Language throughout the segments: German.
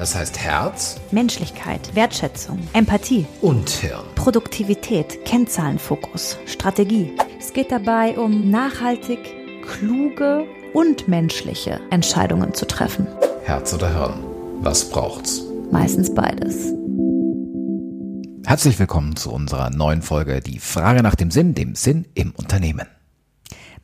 Das heißt Herz Menschlichkeit, Wertschätzung, Empathie, und Hirn. Produktivität, Kennzahlenfokus, Strategie. Es geht dabei um nachhaltig, kluge und menschliche Entscheidungen zu treffen. Herz oder Hirn. Was braucht's? Meistens beides. Herzlich willkommen zu unserer neuen Folge Die Frage nach dem Sinn, dem Sinn im Unternehmen.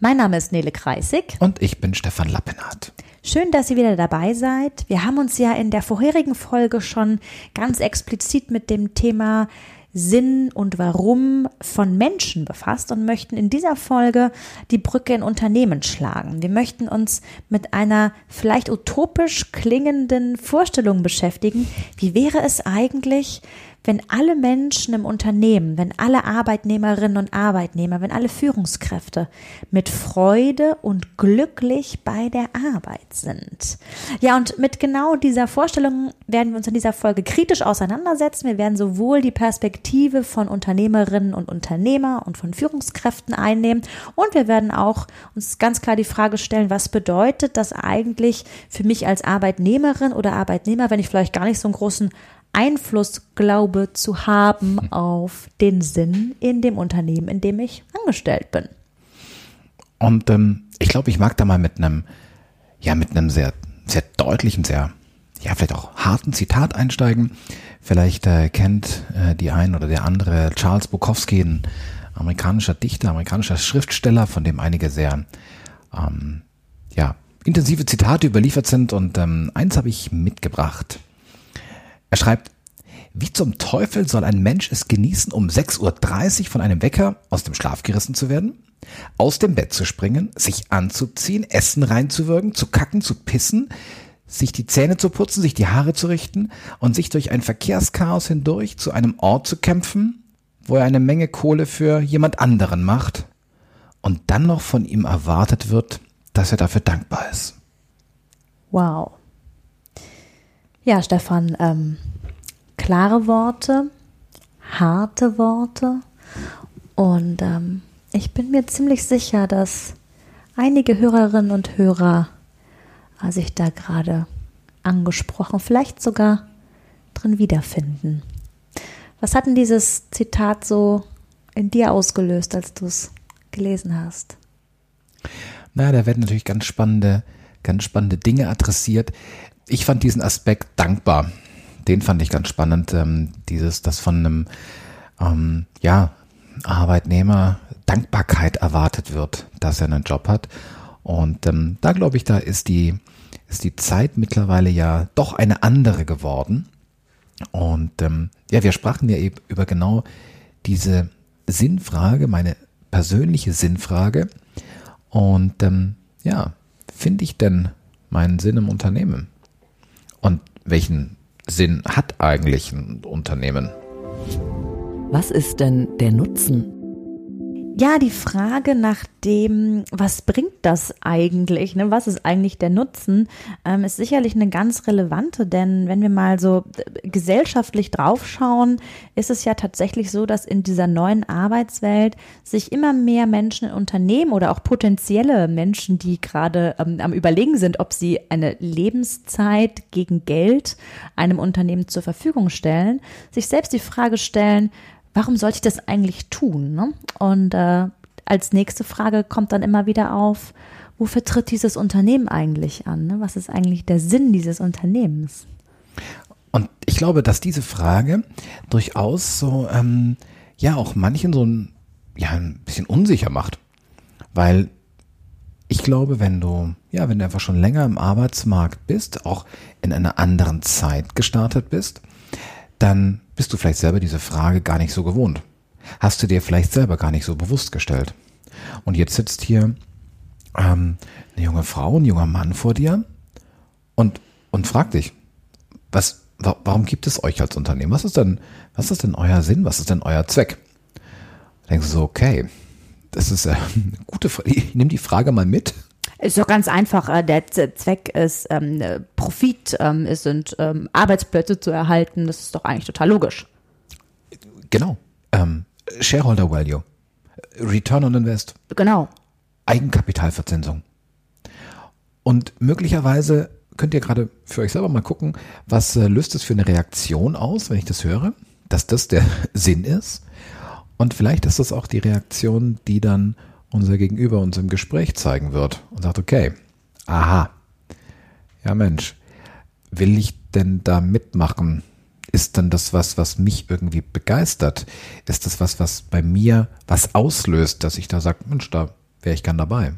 Mein Name ist Nele Kreisig. Und ich bin Stefan Lappinat. Schön, dass ihr wieder dabei seid. Wir haben uns ja in der vorherigen Folge schon ganz explizit mit dem Thema Sinn und Warum von Menschen befasst und möchten in dieser Folge die Brücke in Unternehmen schlagen. Wir möchten uns mit einer vielleicht utopisch klingenden Vorstellung beschäftigen. Wie wäre es eigentlich, wenn alle Menschen im Unternehmen, wenn alle Arbeitnehmerinnen und Arbeitnehmer, wenn alle Führungskräfte mit Freude und glücklich bei der Arbeit sind. Ja, und mit genau dieser Vorstellung werden wir uns in dieser Folge kritisch auseinandersetzen. Wir werden sowohl die Perspektive von Unternehmerinnen und Unternehmer und von Führungskräften einnehmen und wir werden auch uns ganz klar die Frage stellen, was bedeutet das eigentlich für mich als Arbeitnehmerin oder Arbeitnehmer, wenn ich vielleicht gar nicht so einen großen Einfluss glaube zu haben auf den Sinn in dem Unternehmen, in dem ich angestellt bin. Und ähm, ich glaube, ich mag da mal mit einem, ja, mit einem sehr, sehr deutlichen, sehr, ja, vielleicht auch harten Zitat einsteigen. Vielleicht äh, kennt äh, die ein oder der andere Charles Bukowski, ein amerikanischer Dichter, amerikanischer Schriftsteller, von dem einige sehr, ähm, ja, intensive Zitate überliefert sind. Und ähm, eins habe ich mitgebracht. Er schreibt, wie zum Teufel soll ein Mensch es genießen, um 6.30 Uhr von einem Wecker aus dem Schlaf gerissen zu werden? Aus dem Bett zu springen, sich anzuziehen, Essen reinzuwürgen, zu kacken, zu pissen, sich die Zähne zu putzen, sich die Haare zu richten und sich durch ein Verkehrschaos hindurch zu einem Ort zu kämpfen, wo er eine Menge Kohle für jemand anderen macht und dann noch von ihm erwartet wird, dass er dafür dankbar ist. Wow. Ja, Stefan, ähm, klare Worte, harte Worte und ähm, ich bin mir ziemlich sicher, dass einige Hörerinnen und Hörer äh, sich da gerade angesprochen, vielleicht sogar drin wiederfinden. Was hat denn dieses Zitat so in dir ausgelöst, als du es gelesen hast? Na, da werden natürlich ganz spannende, ganz spannende Dinge adressiert. Ich fand diesen Aspekt dankbar. Den fand ich ganz spannend. Ähm, dieses, das von einem, ähm, ja, Arbeitnehmer Dankbarkeit erwartet wird, dass er einen Job hat. Und ähm, da glaube ich, da ist die, ist die Zeit mittlerweile ja doch eine andere geworden. Und ähm, ja, wir sprachen ja eben über genau diese Sinnfrage, meine persönliche Sinnfrage. Und ähm, ja, finde ich denn meinen Sinn im Unternehmen? Und welchen Sinn hat eigentlich ein Unternehmen? Was ist denn der Nutzen? Ja, die Frage nach dem, was bringt das eigentlich, ne? was ist eigentlich der Nutzen, ähm, ist sicherlich eine ganz relevante, denn wenn wir mal so äh, gesellschaftlich draufschauen, ist es ja tatsächlich so, dass in dieser neuen Arbeitswelt sich immer mehr Menschen in Unternehmen oder auch potenzielle Menschen, die gerade ähm, am Überlegen sind, ob sie eine Lebenszeit gegen Geld einem Unternehmen zur Verfügung stellen, sich selbst die Frage stellen, warum sollte ich das eigentlich tun? Ne? Und äh, als nächste Frage kommt dann immer wieder auf, wofür tritt dieses Unternehmen eigentlich an? Ne? Was ist eigentlich der Sinn dieses Unternehmens? Und ich glaube, dass diese Frage durchaus so, ähm, ja, auch manchen so ein, ja, ein bisschen unsicher macht. Weil ich glaube, wenn du, ja, wenn du einfach schon länger im Arbeitsmarkt bist, auch in einer anderen Zeit gestartet bist, dann bist du vielleicht selber diese Frage gar nicht so gewohnt. Hast du dir vielleicht selber gar nicht so bewusst gestellt. Und jetzt sitzt hier ähm, eine junge Frau, ein junger Mann vor dir und, und fragt dich, was, warum gibt es euch als Unternehmen? Was ist denn, was ist denn euer Sinn? Was ist denn euer Zweck? Da denkst du so, okay, das ist äh, eine gute Frage. Ich nehme die Frage mal mit. Ist doch ganz einfach. Äh, der Zweck ist ähm, Profit, ähm, es sind ähm, Arbeitsplätze zu erhalten. Das ist doch eigentlich total logisch. Genau. Ähm, Shareholder Value. Return on Invest. Genau. Eigenkapitalverzinsung. Und möglicherweise könnt ihr gerade für euch selber mal gucken, was äh, löst es für eine Reaktion aus, wenn ich das höre, dass das der Sinn ist. Und vielleicht ist das auch die Reaktion, die dann unser Gegenüber uns im Gespräch zeigen wird und sagt, okay, aha, ja Mensch, will ich denn da mitmachen? Ist denn das was, was mich irgendwie begeistert? Ist das was, was bei mir was auslöst, dass ich da sage, Mensch, da wäre ich gern dabei?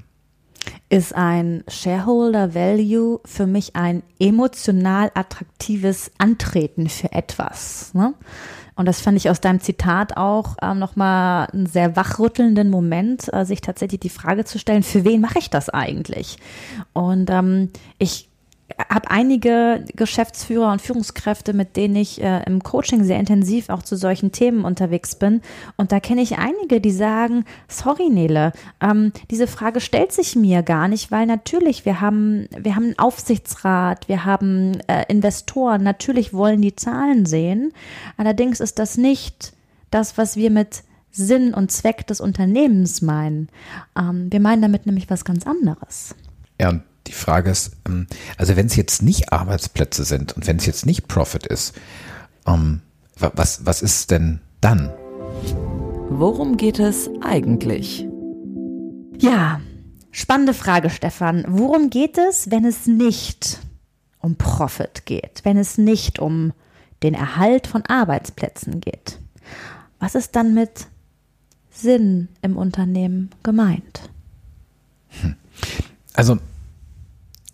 Ist ein Shareholder Value für mich ein emotional attraktives Antreten für etwas? Ne? Und das fand ich aus deinem Zitat auch ähm, nochmal einen sehr wachrüttelnden Moment, äh, sich tatsächlich die Frage zu stellen, für wen mache ich das eigentlich? Und ähm, ich habe einige Geschäftsführer und Führungskräfte, mit denen ich äh, im Coaching sehr intensiv auch zu solchen Themen unterwegs bin. Und da kenne ich einige, die sagen, sorry Nele, ähm, diese Frage stellt sich mir gar nicht, weil natürlich, wir haben, wir haben einen Aufsichtsrat, wir haben äh, Investoren, natürlich wollen die Zahlen sehen. Allerdings ist das nicht das, was wir mit Sinn und Zweck des Unternehmens meinen. Ähm, wir meinen damit nämlich was ganz anderes. Ja, die Frage ist, ähm, also wenn es jetzt nicht Arbeitsplätze sind und wenn es jetzt nicht Profit ist, ähm, was, was ist denn dann? Worum geht es eigentlich? Ja, spannende Frage, Stefan. Worum geht es, wenn es nicht um Profit geht, wenn es nicht um den Erhalt von Arbeitsplätzen geht? Was ist dann mit Sinn im Unternehmen gemeint? Hm. Also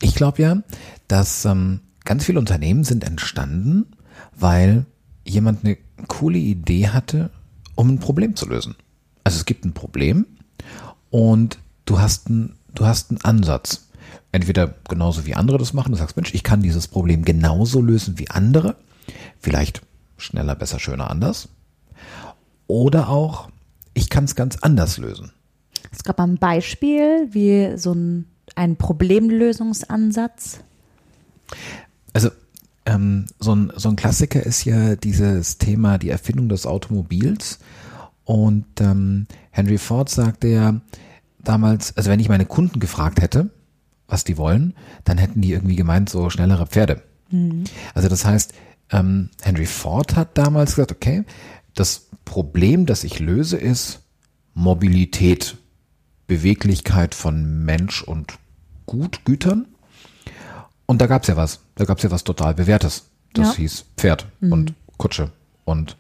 ich glaube ja, dass ähm, ganz viele Unternehmen sind entstanden, weil jemand eine coole Idee hatte, um ein Problem zu lösen. Also es gibt ein Problem und du hast einen, du hast einen Ansatz. Entweder genauso wie andere das machen, du sagst, Mensch, ich kann dieses Problem genauso lösen wie andere, vielleicht schneller, besser, schöner, anders. Oder auch, ich kann es ganz anders lösen. Es gab ein Beispiel, wie so ein ein Problemlösungsansatz? Also ähm, so, ein, so ein Klassiker ist ja dieses Thema, die Erfindung des Automobils. Und ähm, Henry Ford sagte ja damals, also wenn ich meine Kunden gefragt hätte, was die wollen, dann hätten die irgendwie gemeint, so schnellere Pferde. Mhm. Also das heißt, ähm, Henry Ford hat damals gesagt, okay, das Problem, das ich löse, ist Mobilität. Beweglichkeit von Mensch und Gut, Gütern. Und da gab es ja was. Da gab es ja was total Bewährtes. Das ja. hieß Pferd mhm. und Kutsche. Und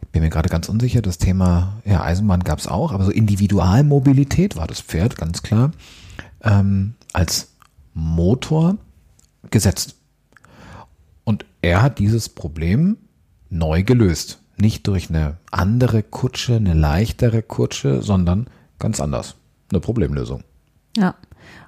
ich bin mir gerade ganz unsicher, das Thema ja, Eisenbahn gab es auch, aber so Individualmobilität war das Pferd, ganz klar, ähm, als Motor gesetzt. Und er hat dieses Problem neu gelöst. Nicht durch eine andere Kutsche, eine leichtere Kutsche, sondern ganz anders eine Problemlösung. Ja.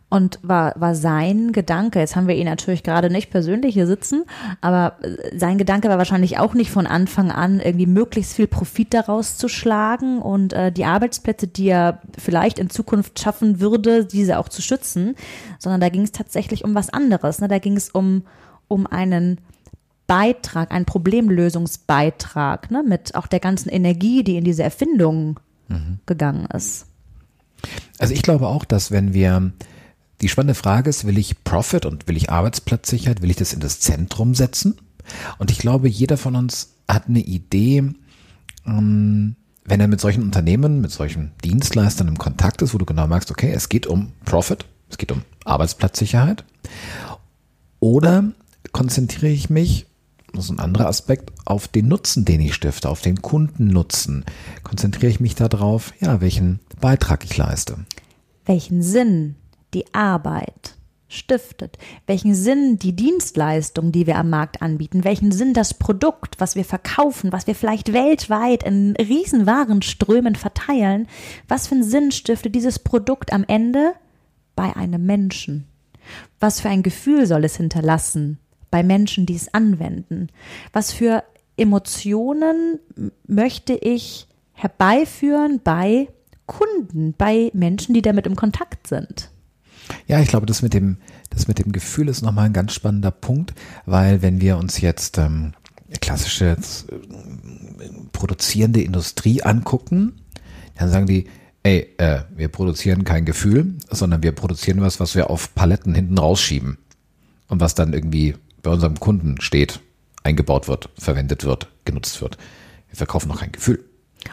Und war, war sein Gedanke, jetzt haben wir ihn natürlich gerade nicht persönlich hier sitzen, aber sein Gedanke war wahrscheinlich auch nicht von Anfang an, irgendwie möglichst viel Profit daraus zu schlagen und äh, die Arbeitsplätze, die er vielleicht in Zukunft schaffen würde, diese auch zu schützen, sondern da ging es tatsächlich um was anderes. Ne? Da ging es um, um einen Beitrag, einen Problemlösungsbeitrag, ne? mit auch der ganzen Energie, die in diese Erfindung mhm. gegangen ist. Also ich glaube auch, dass wenn wir die spannende Frage ist, will ich Profit und will ich Arbeitsplatzsicherheit, will ich das in das Zentrum setzen? Und ich glaube, jeder von uns hat eine Idee, ähm, wenn er mit solchen Unternehmen, mit solchen Dienstleistern im Kontakt ist, wo du genau merkst, okay, es geht um Profit, es geht um Arbeitsplatzsicherheit. Oder konzentriere ich mich, ist ein anderer Aspekt, auf den Nutzen, den ich stifte, auf den Kundennutzen. Konzentriere ich mich darauf, ja, welchen Beitrag ich leiste. Welchen Sinn die Arbeit stiftet, welchen Sinn die Dienstleistung, die wir am Markt anbieten, welchen Sinn das Produkt, was wir verkaufen, was wir vielleicht weltweit in Riesenwarenströmen verteilen, was für einen Sinn stiftet dieses Produkt am Ende bei einem Menschen? Was für ein Gefühl soll es hinterlassen bei Menschen, die es anwenden? Was für Emotionen möchte ich herbeiführen bei Kunden, bei Menschen, die damit im Kontakt sind? Ja, ich glaube, das mit dem, das mit dem Gefühl ist nochmal ein ganz spannender Punkt, weil wenn wir uns jetzt ähm, klassische äh, produzierende Industrie angucken, dann sagen die, ey, äh, wir produzieren kein Gefühl, sondern wir produzieren was, was wir auf Paletten hinten rausschieben und was dann irgendwie bei unserem Kunden steht, eingebaut wird, verwendet wird, genutzt wird. Wir verkaufen noch kein Gefühl.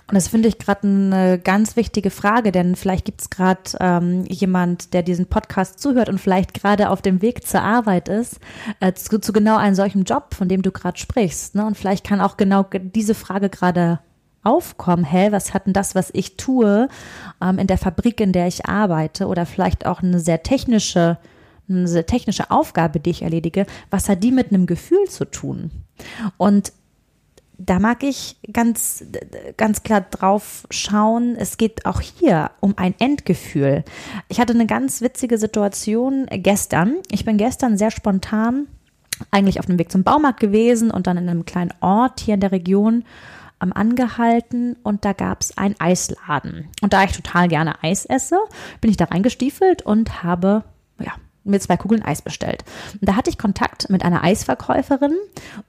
Und das finde ich gerade eine ganz wichtige Frage, denn vielleicht gibt es gerade ähm, jemand, der diesen Podcast zuhört und vielleicht gerade auf dem Weg zur Arbeit ist, äh, zu, zu, genau einem solchen Job, von dem du gerade sprichst. Ne? Und vielleicht kann auch genau diese Frage gerade aufkommen, hä, was hat denn das, was ich tue, ähm, in der Fabrik, in der ich arbeite, oder vielleicht auch eine sehr technische, eine technische Aufgabe, die ich erledige, was hat die mit einem Gefühl zu tun? Und da mag ich ganz, ganz klar drauf schauen. Es geht auch hier um ein Endgefühl. Ich hatte eine ganz witzige Situation gestern. Ich bin gestern sehr spontan eigentlich auf dem Weg zum Baumarkt gewesen und dann in einem kleinen Ort hier in der Region am angehalten und da gab es einen Eisladen. Und da ich total gerne Eis esse, bin ich da reingestiefelt und habe ja, mir zwei Kugeln Eis bestellt. Und da hatte ich Kontakt mit einer Eisverkäuferin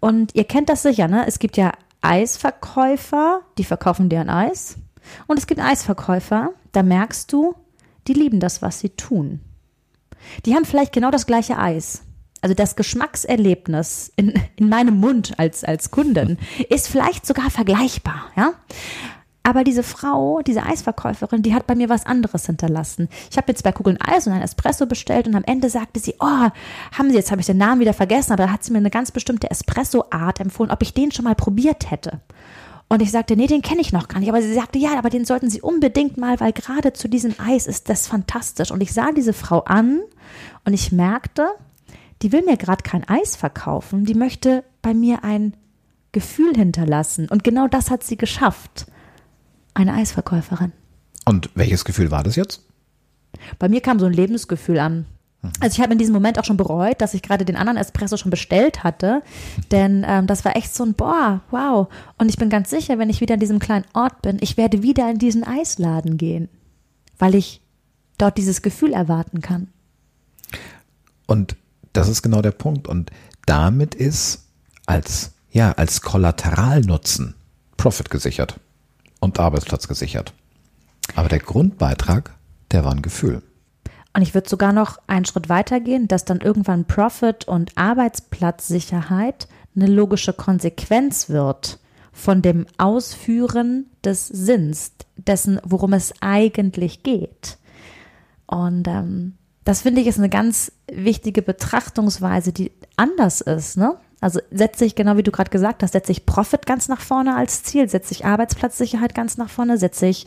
und ihr kennt das sicher, ne? Es gibt ja Eisverkäufer, die verkaufen dir ein Eis. Und es gibt Eisverkäufer, da merkst du, die lieben das, was sie tun. Die haben vielleicht genau das gleiche Eis. Also das Geschmackserlebnis in, in meinem Mund als, als Kunden ist vielleicht sogar vergleichbar, ja. Aber diese Frau, diese Eisverkäuferin, die hat bei mir was anderes hinterlassen. Ich habe jetzt zwei Kugeln Eis und ein Espresso bestellt und am Ende sagte sie, oh, haben Sie, jetzt habe ich den Namen wieder vergessen, aber da hat sie mir eine ganz bestimmte Espresso-Art empfohlen, ob ich den schon mal probiert hätte. Und ich sagte, nee, den kenne ich noch gar nicht. Aber sie sagte, ja, aber den sollten Sie unbedingt mal, weil gerade zu diesem Eis ist das fantastisch. Und ich sah diese Frau an und ich merkte, die will mir gerade kein Eis verkaufen, die möchte bei mir ein Gefühl hinterlassen. Und genau das hat sie geschafft eine Eisverkäuferin. Und welches Gefühl war das jetzt? Bei mir kam so ein Lebensgefühl an. Mhm. Also ich habe in diesem Moment auch schon bereut, dass ich gerade den anderen Espresso schon bestellt hatte, denn ähm, das war echt so ein boah, wow. Und ich bin ganz sicher, wenn ich wieder in diesem kleinen Ort bin, ich werde wieder in diesen Eisladen gehen, weil ich dort dieses Gefühl erwarten kann. Und das ist genau der Punkt. Und damit ist als ja als Kollateralnutzen Profit gesichert und Arbeitsplatz gesichert. Aber der Grundbeitrag, der war ein Gefühl. Und ich würde sogar noch einen Schritt weiter gehen, dass dann irgendwann Profit und Arbeitsplatzsicherheit eine logische Konsequenz wird von dem Ausführen des Sinns, dessen, worum es eigentlich geht. Und ähm, das finde ich ist eine ganz wichtige Betrachtungsweise, die anders ist. Ne? Also setze ich, genau wie du gerade gesagt hast, setze ich Profit ganz nach vorne als Ziel, setze ich Arbeitsplatzsicherheit ganz nach vorne, setze ich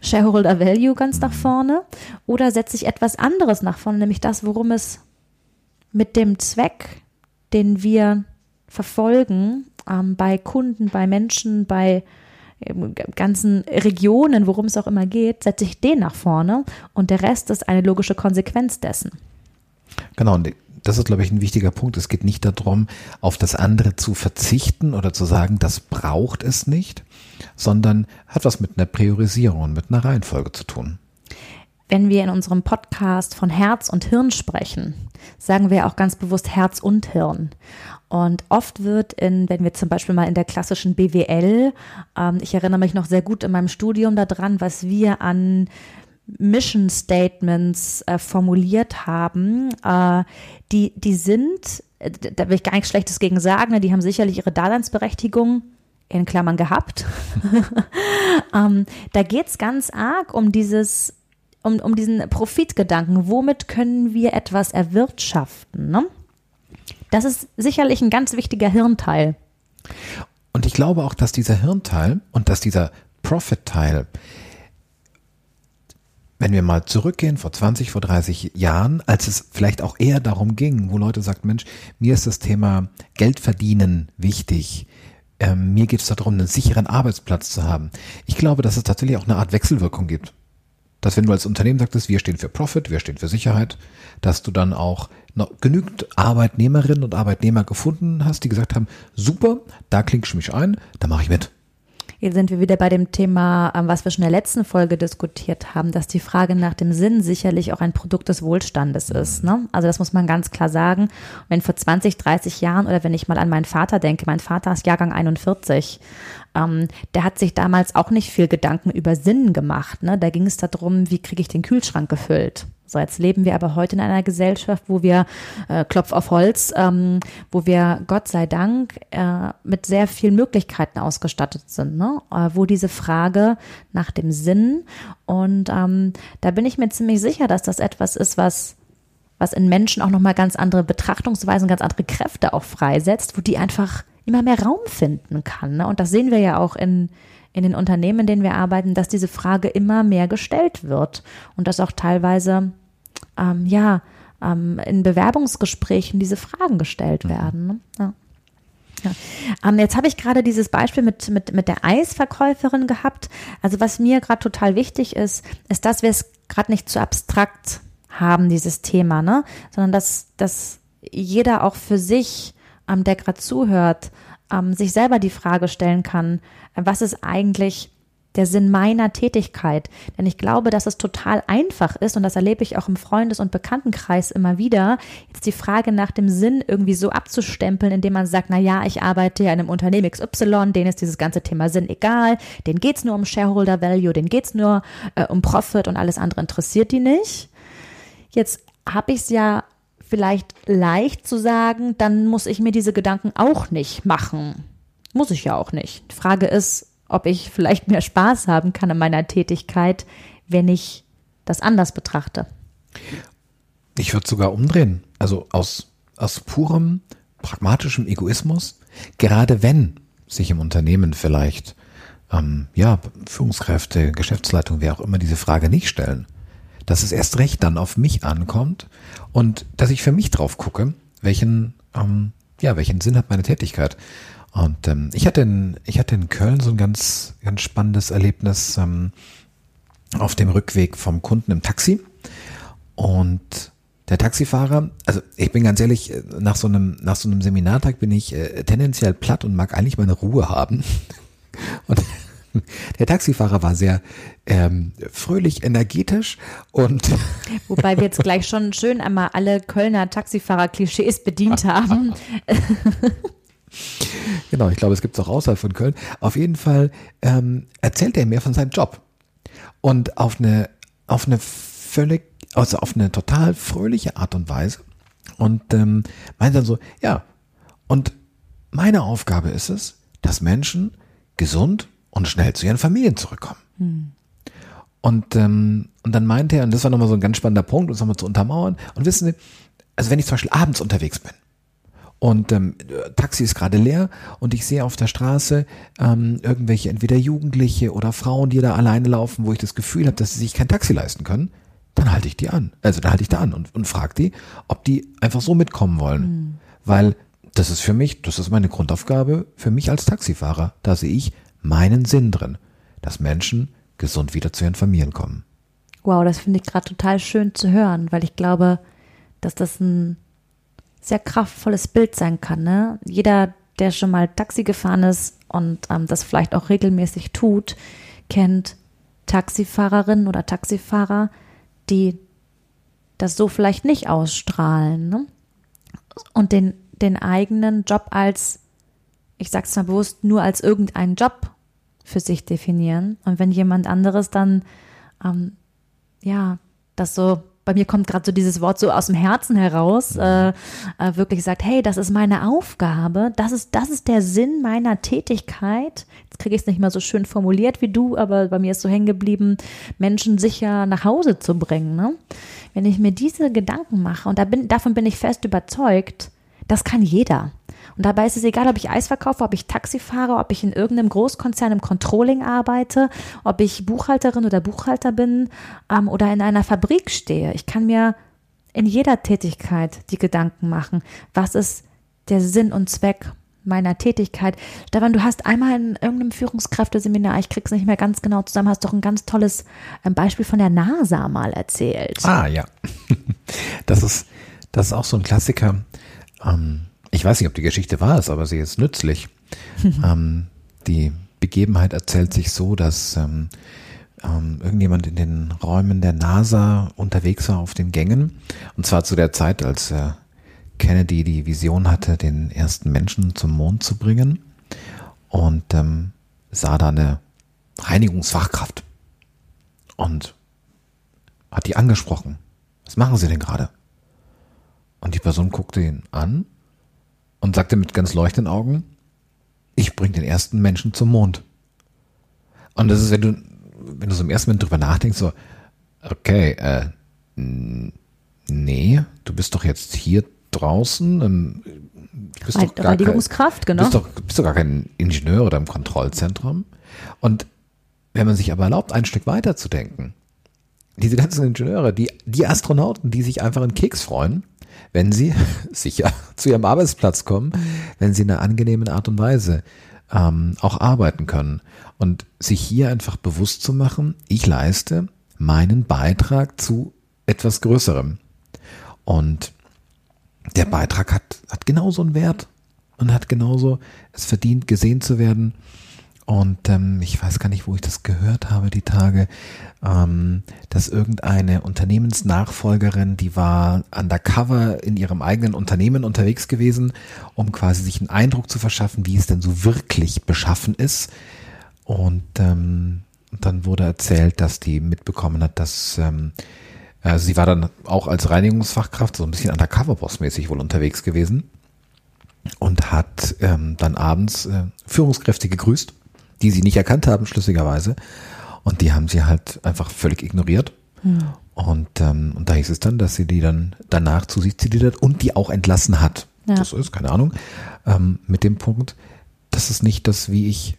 Shareholder Value ganz nach vorne oder setze ich etwas anderes nach vorne, nämlich das, worum es mit dem Zweck, den wir verfolgen, ähm, bei Kunden, bei Menschen, bei ähm, ganzen Regionen, worum es auch immer geht, setze ich den nach vorne und der Rest ist eine logische Konsequenz dessen. Genau, und das ist, glaube ich, ein wichtiger Punkt. Es geht nicht darum, auf das andere zu verzichten oder zu sagen, das braucht es nicht, sondern hat was mit einer Priorisierung und mit einer Reihenfolge zu tun. Wenn wir in unserem Podcast von Herz und Hirn sprechen, sagen wir auch ganz bewusst Herz und Hirn. Und oft wird in, wenn wir zum Beispiel mal in der klassischen BWL, ähm, ich erinnere mich noch sehr gut in meinem Studium daran, was wir an Mission Statements äh, formuliert haben, äh, die, die sind, äh, da will ich gar nichts Schlechtes gegen sagen, ne, die haben sicherlich ihre Daseinsberechtigung in Klammern gehabt. ähm, da geht es ganz arg um dieses, um, um diesen Profitgedanken. Womit können wir etwas erwirtschaften? Ne? Das ist sicherlich ein ganz wichtiger Hirnteil. Und ich glaube auch, dass dieser Hirnteil und dass dieser Profit-Teil wenn wir mal zurückgehen, vor 20, vor 30 Jahren, als es vielleicht auch eher darum ging, wo Leute sagten, Mensch, mir ist das Thema Geld verdienen wichtig. Ähm, mir geht es darum, einen sicheren Arbeitsplatz zu haben. Ich glaube, dass es tatsächlich auch eine Art Wechselwirkung gibt. dass wenn du als Unternehmen sagtest, wir stehen für Profit, wir stehen für Sicherheit, dass du dann auch genügend Arbeitnehmerinnen und Arbeitnehmer gefunden hast, die gesagt haben, super, da klinke ich mich ein, da mache ich mit. Hier sind wir wieder bei dem Thema, ähm, was wir schon in der letzten Folge diskutiert haben, dass die Frage nach dem Sinn sicherlich auch ein Produkt des Wohlstandes ist. Ne? Also das muss man ganz klar sagen. Wenn vor 20, 30 Jahren oder wenn ich mal an meinen Vater denke, mein Vater ist Jahrgang 41, ähm, der hat sich damals auch nicht viel Gedanken über Sinn gemacht. Ne? Da ging es darum, wie kriege ich den Kühlschrank gefüllt. So, jetzt leben wir aber heute in einer Gesellschaft, wo wir, äh, Klopf auf Holz, ähm, wo wir Gott sei Dank äh, mit sehr vielen Möglichkeiten ausgestattet sind, ne? Äh, wo diese Frage nach dem Sinn und ähm, da bin ich mir ziemlich sicher, dass das etwas ist, was was in Menschen auch nochmal ganz andere Betrachtungsweisen, ganz andere Kräfte auch freisetzt, wo die einfach immer mehr Raum finden kann. Ne? Und das sehen wir ja auch in, in den Unternehmen, in denen wir arbeiten, dass diese Frage immer mehr gestellt wird und dass auch teilweise ähm, ja ähm, in Bewerbungsgesprächen diese Fragen gestellt mhm. werden. Ne? Ja. Ja. Ähm, jetzt habe ich gerade dieses Beispiel mit, mit, mit der Eisverkäuferin gehabt. Also was mir gerade total wichtig ist, ist, dass wir es gerade nicht zu abstrakt haben, dieses Thema, ne? sondern dass, dass jeder auch für sich, ähm, der gerade zuhört, ähm, sich selber die Frage stellen kann, äh, was ist eigentlich der Sinn meiner Tätigkeit. Denn ich glaube, dass es total einfach ist, und das erlebe ich auch im Freundes- und Bekanntenkreis immer wieder, jetzt die Frage nach dem Sinn irgendwie so abzustempeln, indem man sagt, na ja, ich arbeite ja in einem Unternehmen XY, denen ist dieses ganze Thema Sinn egal, denen geht's nur um Shareholder Value, denen geht's nur äh, um Profit und alles andere interessiert die nicht. Jetzt habe ich es ja vielleicht leicht zu sagen, dann muss ich mir diese Gedanken auch nicht machen. Muss ich ja auch nicht. Die Frage ist, ob ich vielleicht mehr Spaß haben kann in meiner Tätigkeit, wenn ich das anders betrachte. Ich würde sogar umdrehen. Also aus, aus purem pragmatischem Egoismus, gerade wenn sich im Unternehmen vielleicht ähm, ja, Führungskräfte, Geschäftsleitung, wer auch immer diese Frage nicht stellen, dass es erst recht dann auf mich ankommt und dass ich für mich drauf gucke, welchen, ähm, ja, welchen Sinn hat meine Tätigkeit. Und ähm, ich hatte in, ich hatte in Köln so ein ganz, ganz spannendes Erlebnis ähm, auf dem Rückweg vom Kunden im Taxi. Und der Taxifahrer, also ich bin ganz ehrlich, nach so einem, nach so einem Seminartag bin ich äh, tendenziell platt und mag eigentlich meine Ruhe haben. Und der Taxifahrer war sehr ähm, fröhlich, energetisch und wobei wir jetzt gleich schon schön einmal alle Kölner Taxifahrer-Klischees bedient haben. genau, ich glaube, es gibt es auch außerhalb von Köln. Auf jeden Fall ähm, erzählt er mir von seinem Job und auf eine auf eine völlig, also auf eine total fröhliche Art und Weise und ähm, meint dann so, ja, und meine Aufgabe ist es, dass Menschen gesund und schnell zu ihren Familien zurückkommen. Hm. Und, ähm, und dann meinte er, und das war nochmal so ein ganz spannender Punkt, um es nochmal zu untermauern, und wissen Sie, also wenn ich zum Beispiel abends unterwegs bin und ähm, Taxi ist gerade leer und ich sehe auf der Straße ähm, irgendwelche entweder Jugendliche oder Frauen, die da alleine laufen, wo ich das Gefühl habe, dass sie sich kein Taxi leisten können, dann halte ich die an. Also dann halte ich da an und, und frage die, ob die einfach so mitkommen wollen. Mhm. Weil das ist für mich, das ist meine Grundaufgabe für mich als Taxifahrer. Da sehe ich, meinen Sinn drin, dass Menschen gesund wieder zu ihren Familien kommen. Wow, das finde ich gerade total schön zu hören, weil ich glaube, dass das ein sehr kraftvolles Bild sein kann. Ne? Jeder, der schon mal Taxi gefahren ist und ähm, das vielleicht auch regelmäßig tut, kennt Taxifahrerinnen oder Taxifahrer, die das so vielleicht nicht ausstrahlen ne? und den, den eigenen Job als, ich sag's mal bewusst, nur als irgendeinen Job für sich definieren. Und wenn jemand anderes dann, ähm, ja, das so, bei mir kommt gerade so dieses Wort so aus dem Herzen heraus, äh, äh, wirklich sagt, hey, das ist meine Aufgabe, das ist, das ist der Sinn meiner Tätigkeit. Jetzt kriege ich es nicht mal so schön formuliert wie du, aber bei mir ist so hängen geblieben, Menschen sicher nach Hause zu bringen. Ne? Wenn ich mir diese Gedanken mache, und da bin, davon bin ich fest überzeugt, das kann jeder. Und dabei ist es egal, ob ich Eis verkaufe, ob ich Taxi fahre, ob ich in irgendeinem Großkonzern im Controlling arbeite, ob ich Buchhalterin oder Buchhalter bin ähm, oder in einer Fabrik stehe. Ich kann mir in jeder Tätigkeit die Gedanken machen, was ist der Sinn und Zweck meiner Tätigkeit. Stefan, du hast einmal in irgendeinem Führungskräfteseminar, ich krieg's nicht mehr ganz genau zusammen, hast doch ein ganz tolles ähm, Beispiel von der NASA mal erzählt. Ah, ja. Das ist, das ist auch so ein Klassiker. Ähm, ich weiß nicht, ob die Geschichte wahr ist, aber sie ist nützlich. ähm, die Begebenheit erzählt sich so, dass ähm, ähm, irgendjemand in den Räumen der NASA unterwegs war auf den Gängen. Und zwar zu der Zeit, als äh, Kennedy die Vision hatte, den ersten Menschen zum Mond zu bringen. Und ähm, sah da eine Reinigungsfachkraft. Und hat die angesprochen. Was machen Sie denn gerade? Und die Person guckte ihn an und sagte mit ganz leuchtenden Augen, ich bringe den ersten Menschen zum Mond. Und das ist, wenn du, wenn du so im ersten Moment drüber nachdenkst, so, okay, äh, nee, du bist doch jetzt hier draußen, ähm, du bist doch gar Reinigungskraft, kein, genau. Bist doch, bist doch gar kein Ingenieur oder im Kontrollzentrum. Und wenn man sich aber erlaubt, ein Stück weiter zu denken, diese ganzen Ingenieure, die, die Astronauten, die sich einfach in Keks freuen, wenn sie sicher zu ihrem Arbeitsplatz kommen, wenn sie in einer angenehmen Art und Weise ähm, auch arbeiten können. Und sich hier einfach bewusst zu machen, ich leiste meinen Beitrag zu etwas Größerem. Und der Beitrag hat, hat genauso einen Wert und hat genauso es verdient, gesehen zu werden. Und ähm, ich weiß gar nicht, wo ich das gehört habe, die Tage, ähm, dass irgendeine Unternehmensnachfolgerin, die war undercover in ihrem eigenen Unternehmen unterwegs gewesen, um quasi sich einen Eindruck zu verschaffen, wie es denn so wirklich beschaffen ist. Und ähm, dann wurde erzählt, dass die mitbekommen hat, dass ähm, also sie war dann auch als Reinigungsfachkraft so ein bisschen undercover-boss-mäßig wohl unterwegs gewesen und hat ähm, dann abends äh, Führungskräfte gegrüßt die sie nicht erkannt haben, schlüssigerweise. Und die haben sie halt einfach völlig ignoriert. Mhm. Und, ähm, und da hieß es dann, dass sie die dann danach zu sich zitiert hat und die auch entlassen hat. Ja. Das ist, keine Ahnung, ähm, mit dem Punkt, das ist nicht das, wie ich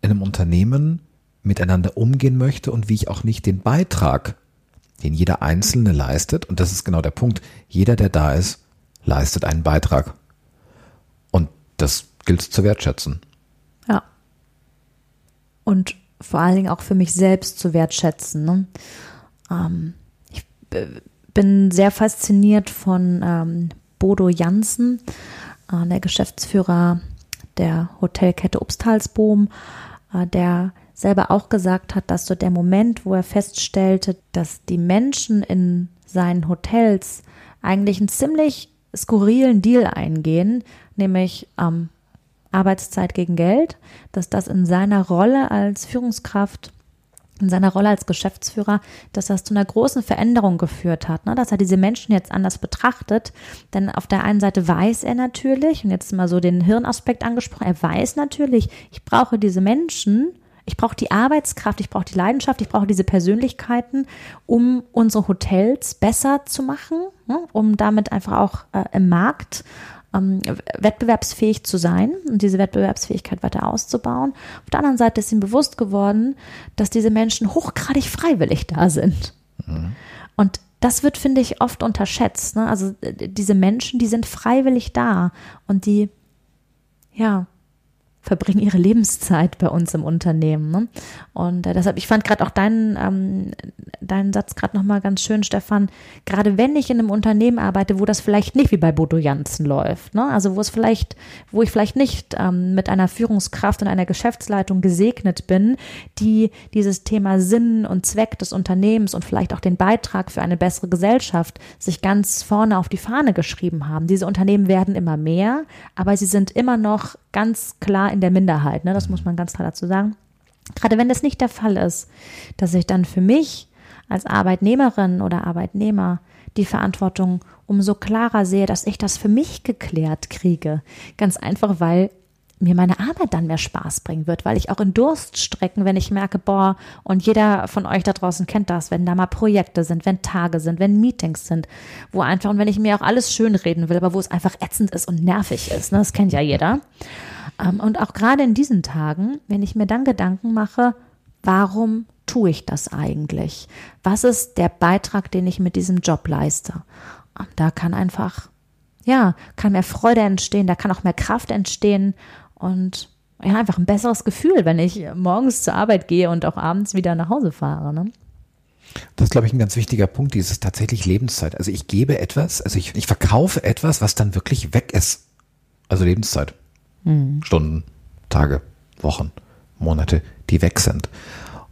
in einem Unternehmen miteinander umgehen möchte und wie ich auch nicht den Beitrag, den jeder Einzelne leistet, und das ist genau der Punkt, jeder, der da ist, leistet einen Beitrag. Und das gilt zu wertschätzen und vor allen Dingen auch für mich selbst zu wertschätzen. Ne? Ähm, ich bin sehr fasziniert von ähm, Bodo Jansen, äh, der Geschäftsführer der Hotelkette Obstalsboom, äh, der selber auch gesagt hat, dass so der Moment, wo er feststellte, dass die Menschen in seinen Hotels eigentlich einen ziemlich skurrilen Deal eingehen, nämlich ähm, Arbeitszeit gegen Geld, dass das in seiner Rolle als Führungskraft in seiner Rolle als Geschäftsführer, dass das zu einer großen Veränderung geführt hat, ne? dass er diese Menschen jetzt anders betrachtet. Denn auf der einen Seite weiß er natürlich, und jetzt mal so den Hirnaspekt angesprochen, er weiß natürlich, ich brauche diese Menschen, ich brauche die Arbeitskraft, ich brauche die Leidenschaft, ich brauche diese Persönlichkeiten, um unsere Hotels besser zu machen, ne? um damit einfach auch äh, im Markt ähm, wettbewerbsfähig zu sein und diese Wettbewerbsfähigkeit weiter auszubauen. Auf der anderen Seite ist ihm bewusst geworden, dass diese Menschen hochgradig freiwillig da sind. Mhm. Und das wird, finde ich, oft unterschätzt. Ne? Also äh, diese Menschen, die sind freiwillig da und die, ja, verbringen ihre Lebenszeit bei uns im Unternehmen. Ne? Und äh, deshalb, ich fand gerade auch deinen, ähm, deinen Satz gerade nochmal ganz schön, Stefan. Gerade wenn ich in einem Unternehmen arbeite, wo das vielleicht nicht wie bei Bodo Janssen läuft, ne? also wo es vielleicht, wo ich vielleicht nicht ähm, mit einer Führungskraft und einer Geschäftsleitung gesegnet bin, die dieses Thema Sinn und Zweck des Unternehmens und vielleicht auch den Beitrag für eine bessere Gesellschaft sich ganz vorne auf die Fahne geschrieben haben. Diese Unternehmen werden immer mehr, aber sie sind immer noch ganz klar in der Minderheit. Ne? Das muss man ganz klar dazu sagen. Gerade wenn das nicht der Fall ist, dass ich dann für mich als Arbeitnehmerin oder Arbeitnehmer die Verantwortung umso klarer sehe, dass ich das für mich geklärt kriege. Ganz einfach, weil mir meine Arbeit dann mehr Spaß bringen wird, weil ich auch in Durststrecken, wenn ich merke, boah, und jeder von euch da draußen kennt das, wenn da mal Projekte sind, wenn Tage sind, wenn Meetings sind, wo einfach, und wenn ich mir auch alles schön reden will, aber wo es einfach ätzend ist und nervig ist, ne, das kennt ja jeder. Ähm, und auch gerade in diesen Tagen, wenn ich mir dann Gedanken mache, warum tue ich das eigentlich? Was ist der Beitrag, den ich mit diesem Job leiste? Und da kann einfach ja, kann mehr Freude entstehen, da kann auch mehr Kraft entstehen und ja, einfach ein besseres Gefühl, wenn ich morgens zur Arbeit gehe und auch abends wieder nach Hause fahre. Ne? Das ist, glaube ich, ein ganz wichtiger Punkt, dieses tatsächlich Lebenszeit. Also ich gebe etwas, also ich, ich verkaufe etwas, was dann wirklich weg ist. Also Lebenszeit. Mhm. Stunden, Tage, Wochen, Monate, die weg sind.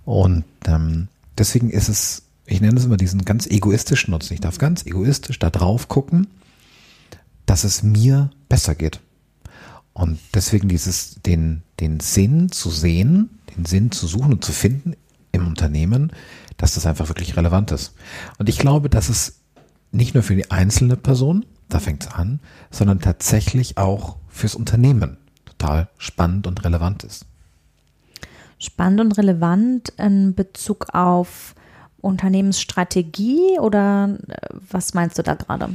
Und ähm, deswegen ist es, ich nenne es immer diesen ganz egoistischen Nutzen. Ich darf ganz egoistisch da drauf gucken, dass es mir besser geht. Und deswegen dieses, den, den Sinn zu sehen, den Sinn zu suchen und zu finden im Unternehmen, dass das einfach wirklich relevant ist. Und ich glaube, dass es nicht nur für die einzelne Person, da fängt es an, sondern tatsächlich auch fürs Unternehmen total spannend und relevant ist. Spannend und relevant in Bezug auf Unternehmensstrategie oder äh, was meinst du da gerade?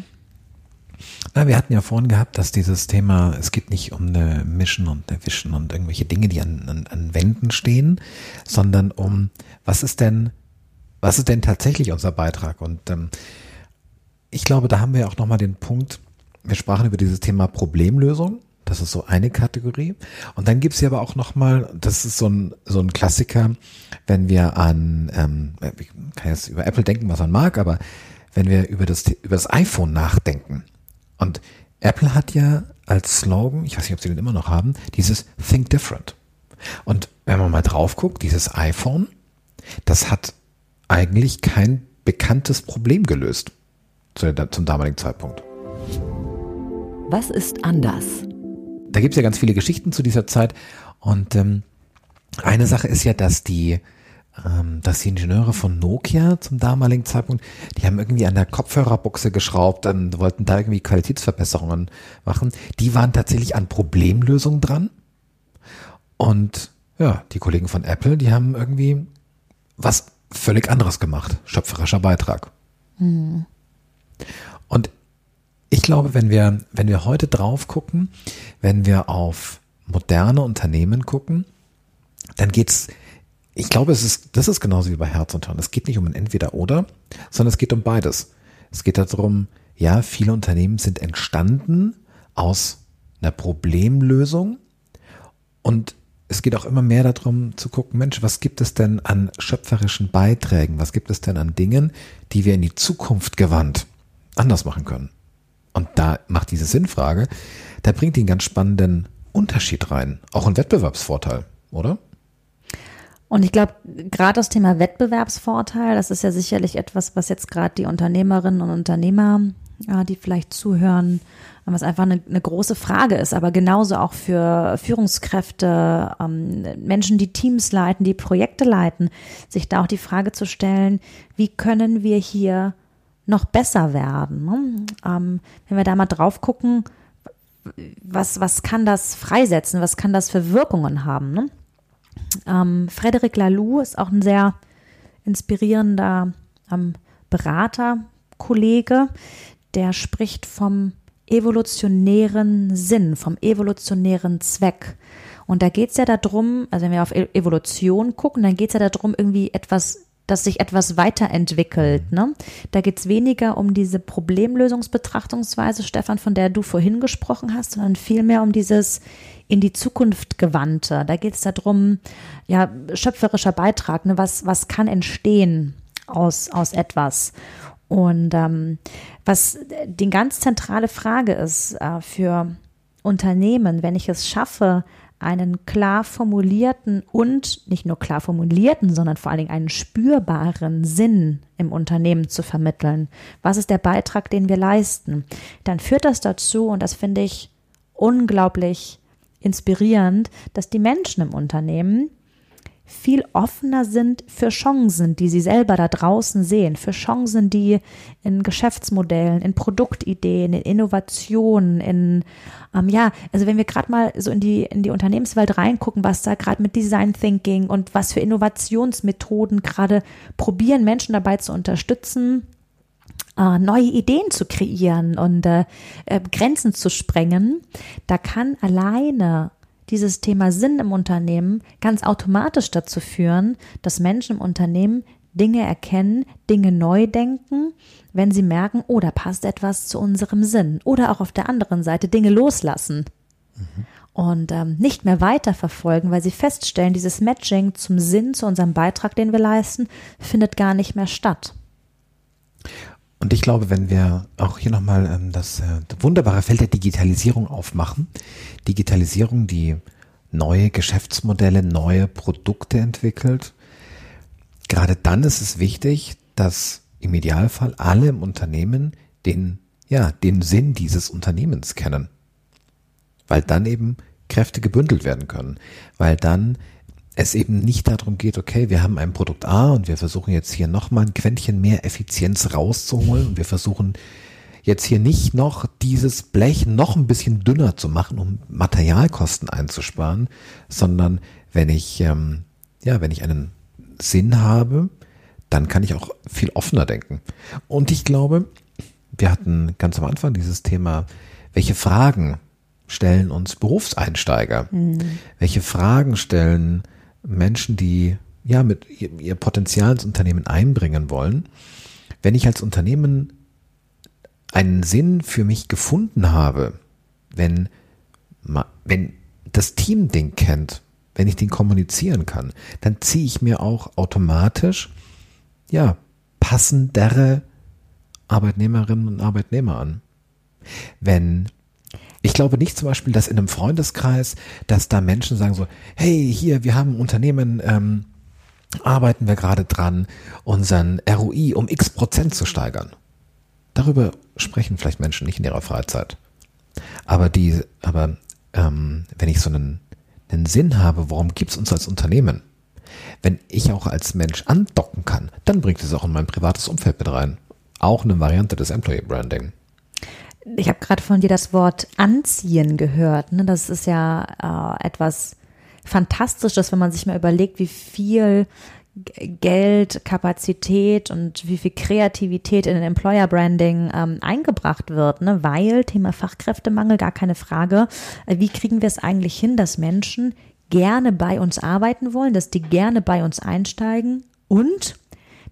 Na, wir hatten ja vorhin gehabt, dass dieses Thema, es geht nicht um eine Mission und eine Vision und irgendwelche Dinge, die an, an, an Wänden stehen, sondern um, was ist denn, was ist denn tatsächlich unser Beitrag? Und ähm, ich glaube, da haben wir auch nochmal den Punkt, wir sprachen über dieses Thema Problemlösung. Das ist so eine Kategorie. Und dann gibt es ja aber auch nochmal, das ist so ein, so ein Klassiker, wenn wir an, ähm, ich kann jetzt über Apple denken, was man mag, aber wenn wir über das, über das iPhone nachdenken, und Apple hat ja als Slogan, ich weiß nicht, ob sie den immer noch haben, dieses Think Different. Und wenn man mal drauf guckt, dieses iPhone, das hat eigentlich kein bekanntes Problem gelöst zum damaligen Zeitpunkt. Was ist anders? Da gibt es ja ganz viele Geschichten zu dieser Zeit. Und ähm, eine Sache ist ja, dass die dass die Ingenieure von Nokia zum damaligen Zeitpunkt, die haben irgendwie an der Kopfhörerbuchse geschraubt und wollten da irgendwie Qualitätsverbesserungen machen. Die waren tatsächlich an Problemlösungen dran. Und ja, die Kollegen von Apple, die haben irgendwie was völlig anderes gemacht. Schöpferischer Beitrag. Mhm. Und ich glaube, wenn wir, wenn wir heute drauf gucken, wenn wir auf moderne Unternehmen gucken, dann geht's ich glaube, es ist, das ist genauso wie bei Herz und Hirn. Es geht nicht um ein Entweder-Oder, sondern es geht um beides. Es geht darum, ja, viele Unternehmen sind entstanden aus einer Problemlösung und es geht auch immer mehr darum zu gucken, Mensch, was gibt es denn an schöpferischen Beiträgen? Was gibt es denn an Dingen, die wir in die Zukunft gewandt anders machen können? Und da macht diese Sinnfrage, da bringt die einen ganz spannenden Unterschied rein. Auch ein Wettbewerbsvorteil, oder? Und ich glaube, gerade das Thema Wettbewerbsvorteil, das ist ja sicherlich etwas, was jetzt gerade die Unternehmerinnen und Unternehmer, ja, die vielleicht zuhören, was einfach eine, eine, große Frage ist, aber genauso auch für Führungskräfte, ähm, Menschen, die Teams leiten, die Projekte leiten, sich da auch die Frage zu stellen, wie können wir hier noch besser werden? Ne? Ähm, wenn wir da mal drauf gucken, was, was kann das freisetzen, was kann das für Wirkungen haben? Ne? Ähm, Frederic Laloux ist auch ein sehr inspirierender ähm, Berater, Kollege, der spricht vom evolutionären Sinn, vom evolutionären Zweck. Und da geht es ja darum, also wenn wir auf e-, Evolution gucken, dann geht es ja darum, irgendwie etwas dass sich etwas weiterentwickelt. Ne? Da geht es weniger um diese Problemlösungsbetrachtungsweise, Stefan, von der du vorhin gesprochen hast, sondern vielmehr um dieses in die Zukunft gewandte. Da geht es darum, ja, schöpferischer Beitrag, ne? was, was kann entstehen aus, aus etwas. Und ähm, was die ganz zentrale Frage ist äh, für Unternehmen, wenn ich es schaffe, einen klar formulierten und nicht nur klar formulierten, sondern vor allen Dingen einen spürbaren Sinn im Unternehmen zu vermitteln. Was ist der Beitrag, den wir leisten? Dann führt das dazu, und das finde ich unglaublich inspirierend, dass die Menschen im Unternehmen viel offener sind für Chancen, die sie selber da draußen sehen, für Chancen, die in Geschäftsmodellen, in Produktideen, in Innovationen, in ähm, ja, also wenn wir gerade mal so in die in die Unternehmenswelt reingucken, was da gerade mit Design Thinking und was für Innovationsmethoden gerade probieren Menschen dabei zu unterstützen, äh, neue Ideen zu kreieren und äh, äh Grenzen zu sprengen, da kann alleine dieses Thema Sinn im Unternehmen ganz automatisch dazu führen, dass Menschen im Unternehmen Dinge erkennen, Dinge neu denken, wenn sie merken, oh, da passt etwas zu unserem Sinn. Oder auch auf der anderen Seite Dinge loslassen. Mhm. Und ähm, nicht mehr weiterverfolgen, weil sie feststellen, dieses Matching zum Sinn, zu unserem Beitrag, den wir leisten, findet gar nicht mehr statt. Und ich glaube, wenn wir auch hier nochmal ähm, das äh, wunderbare Feld der Digitalisierung aufmachen, Digitalisierung, die neue Geschäftsmodelle, neue Produkte entwickelt, gerade dann ist es wichtig, dass im Idealfall alle im Unternehmen den, ja, den Sinn dieses Unternehmens kennen. Weil dann eben Kräfte gebündelt werden können. Weil dann es eben nicht darum geht, okay, wir haben ein Produkt A und wir versuchen jetzt hier nochmal ein Quäntchen mehr Effizienz rauszuholen und wir versuchen jetzt hier nicht noch dieses Blech noch ein bisschen dünner zu machen, um Materialkosten einzusparen, sondern wenn ich, ähm, ja, wenn ich einen Sinn habe, dann kann ich auch viel offener denken. Und ich glaube, wir hatten ganz am Anfang dieses Thema, welche Fragen stellen uns Berufseinsteiger? Mhm. Welche Fragen stellen Menschen, die ja mit ihr, Potenzial ins Unternehmen einbringen wollen? Wenn ich als Unternehmen einen Sinn für mich gefunden habe, wenn, wenn das Team den kennt, wenn ich den kommunizieren kann, dann ziehe ich mir auch automatisch, ja, passendere Arbeitnehmerinnen und Arbeitnehmer an. Wenn ich glaube nicht zum Beispiel, dass in einem Freundeskreis, dass da Menschen sagen so, hey, hier, wir haben ein Unternehmen, ähm, arbeiten wir gerade dran, unseren ROI um x Prozent zu steigern. Darüber sprechen vielleicht Menschen nicht in ihrer Freizeit. Aber die, aber ähm, wenn ich so einen einen Sinn habe, warum gibt es uns als Unternehmen? Wenn ich auch als Mensch andocken kann, dann bringt es auch in mein privates Umfeld mit rein. Auch eine Variante des Employee Branding. Ich habe gerade von dir das Wort anziehen gehört. Ne? Das ist ja äh, etwas Fantastisches, wenn man sich mal überlegt, wie viel Geld, Kapazität und wie viel Kreativität in den Employer Branding ähm, eingebracht wird, ne? weil Thema Fachkräftemangel, gar keine Frage. Äh, wie kriegen wir es eigentlich hin, dass Menschen gerne bei uns arbeiten wollen, dass die gerne bei uns einsteigen und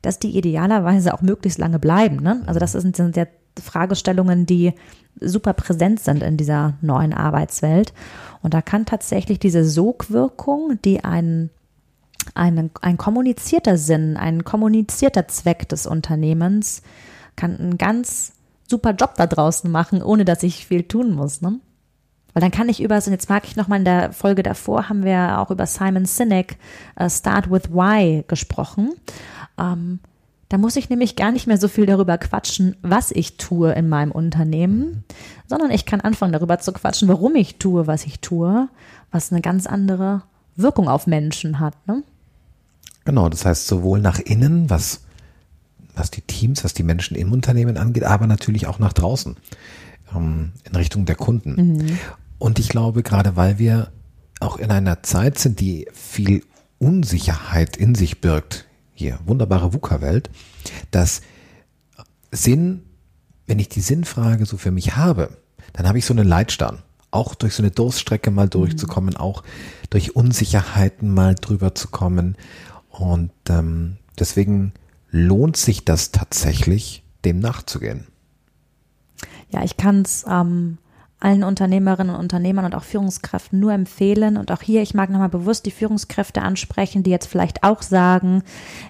dass die idealerweise auch möglichst lange bleiben. Ne? Also das sind, sind ja Fragestellungen, die super präsent sind in dieser neuen Arbeitswelt. Und da kann tatsächlich diese Sogwirkung, die einen ein, ein kommunizierter Sinn, ein kommunizierter Zweck des Unternehmens kann einen ganz super Job da draußen machen, ohne dass ich viel tun muss. Ne? Weil dann kann ich über, und jetzt mag ich nochmal in der Folge davor, haben wir auch über Simon Sinek, uh, Start with Why, gesprochen. Ähm, da muss ich nämlich gar nicht mehr so viel darüber quatschen, was ich tue in meinem Unternehmen, sondern ich kann anfangen darüber zu quatschen, warum ich tue, was ich tue, was eine ganz andere Wirkung auf Menschen hat. Ne? Genau, das heißt sowohl nach innen, was, was die Teams, was die Menschen im Unternehmen angeht, aber natürlich auch nach draußen, ähm, in Richtung der Kunden. Mhm. Und ich glaube, gerade weil wir auch in einer Zeit sind, die viel Unsicherheit in sich birgt, hier, wunderbare VUCA-Welt, dass Sinn, wenn ich die Sinnfrage so für mich habe, dann habe ich so einen Leitstern. Auch durch so eine Durststrecke mal durchzukommen, mhm. auch durch Unsicherheiten mal drüber zu kommen. Und ähm, deswegen lohnt sich das tatsächlich, dem nachzugehen. Ja, ich kann es ähm, allen Unternehmerinnen und Unternehmern und auch Führungskräften nur empfehlen. Und auch hier, ich mag nochmal bewusst die Führungskräfte ansprechen, die jetzt vielleicht auch sagen,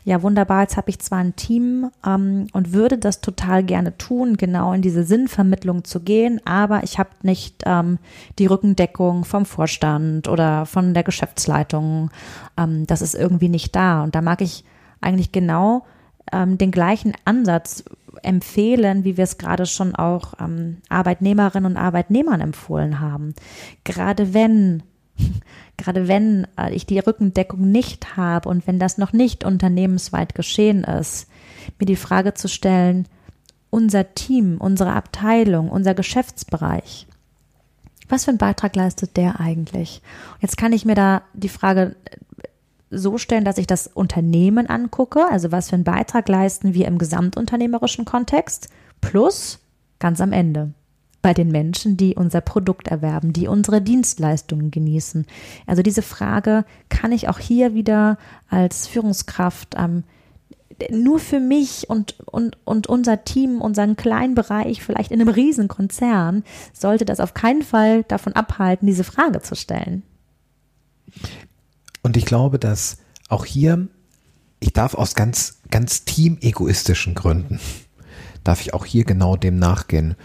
ja wunderbar, jetzt habe ich zwar ein Team ähm, und würde das total gerne tun, genau in diese Sinnvermittlung zu gehen, aber ich habe nicht ähm, die Rückendeckung vom Vorstand oder von der Geschäftsleitung. Ähm, das ist irgendwie nicht da. Und da mag ich eigentlich genau ähm, den gleichen Ansatz empfehlen, wie wir es gerade schon auch ähm, Arbeitnehmerinnen und Arbeitnehmern empfohlen haben. Gerade wenn gerade wenn äh, ich die Rückendeckung nicht habe und wenn das noch nicht unternehmensweit geschehen ist, mir die Frage zu stellen, unser Team, unsere Abteilung, unser Geschäftsbereich, was für einen Beitrag leistet der eigentlich? Jetzt kann ich mir da die Frage so stellen, dass ich das Unternehmen angucke, also was für einen Beitrag leisten wir im gesamtunternehmerischen Kontext, plus ganz am Ende bei den Menschen, die unser Produkt erwerben, die unsere Dienstleistungen genießen. Also diese Frage kann ich auch hier wieder als Führungskraft ähm, nur für mich und, und, und unser Team, unseren kleinen Bereich, vielleicht in einem Riesenkonzern, sollte das auf keinen Fall davon abhalten, diese Frage zu stellen. Und ich glaube, dass auch hier, ich darf aus ganz, ganz teamegoistischen Gründen, darf ich auch hier genau dem nachgehen.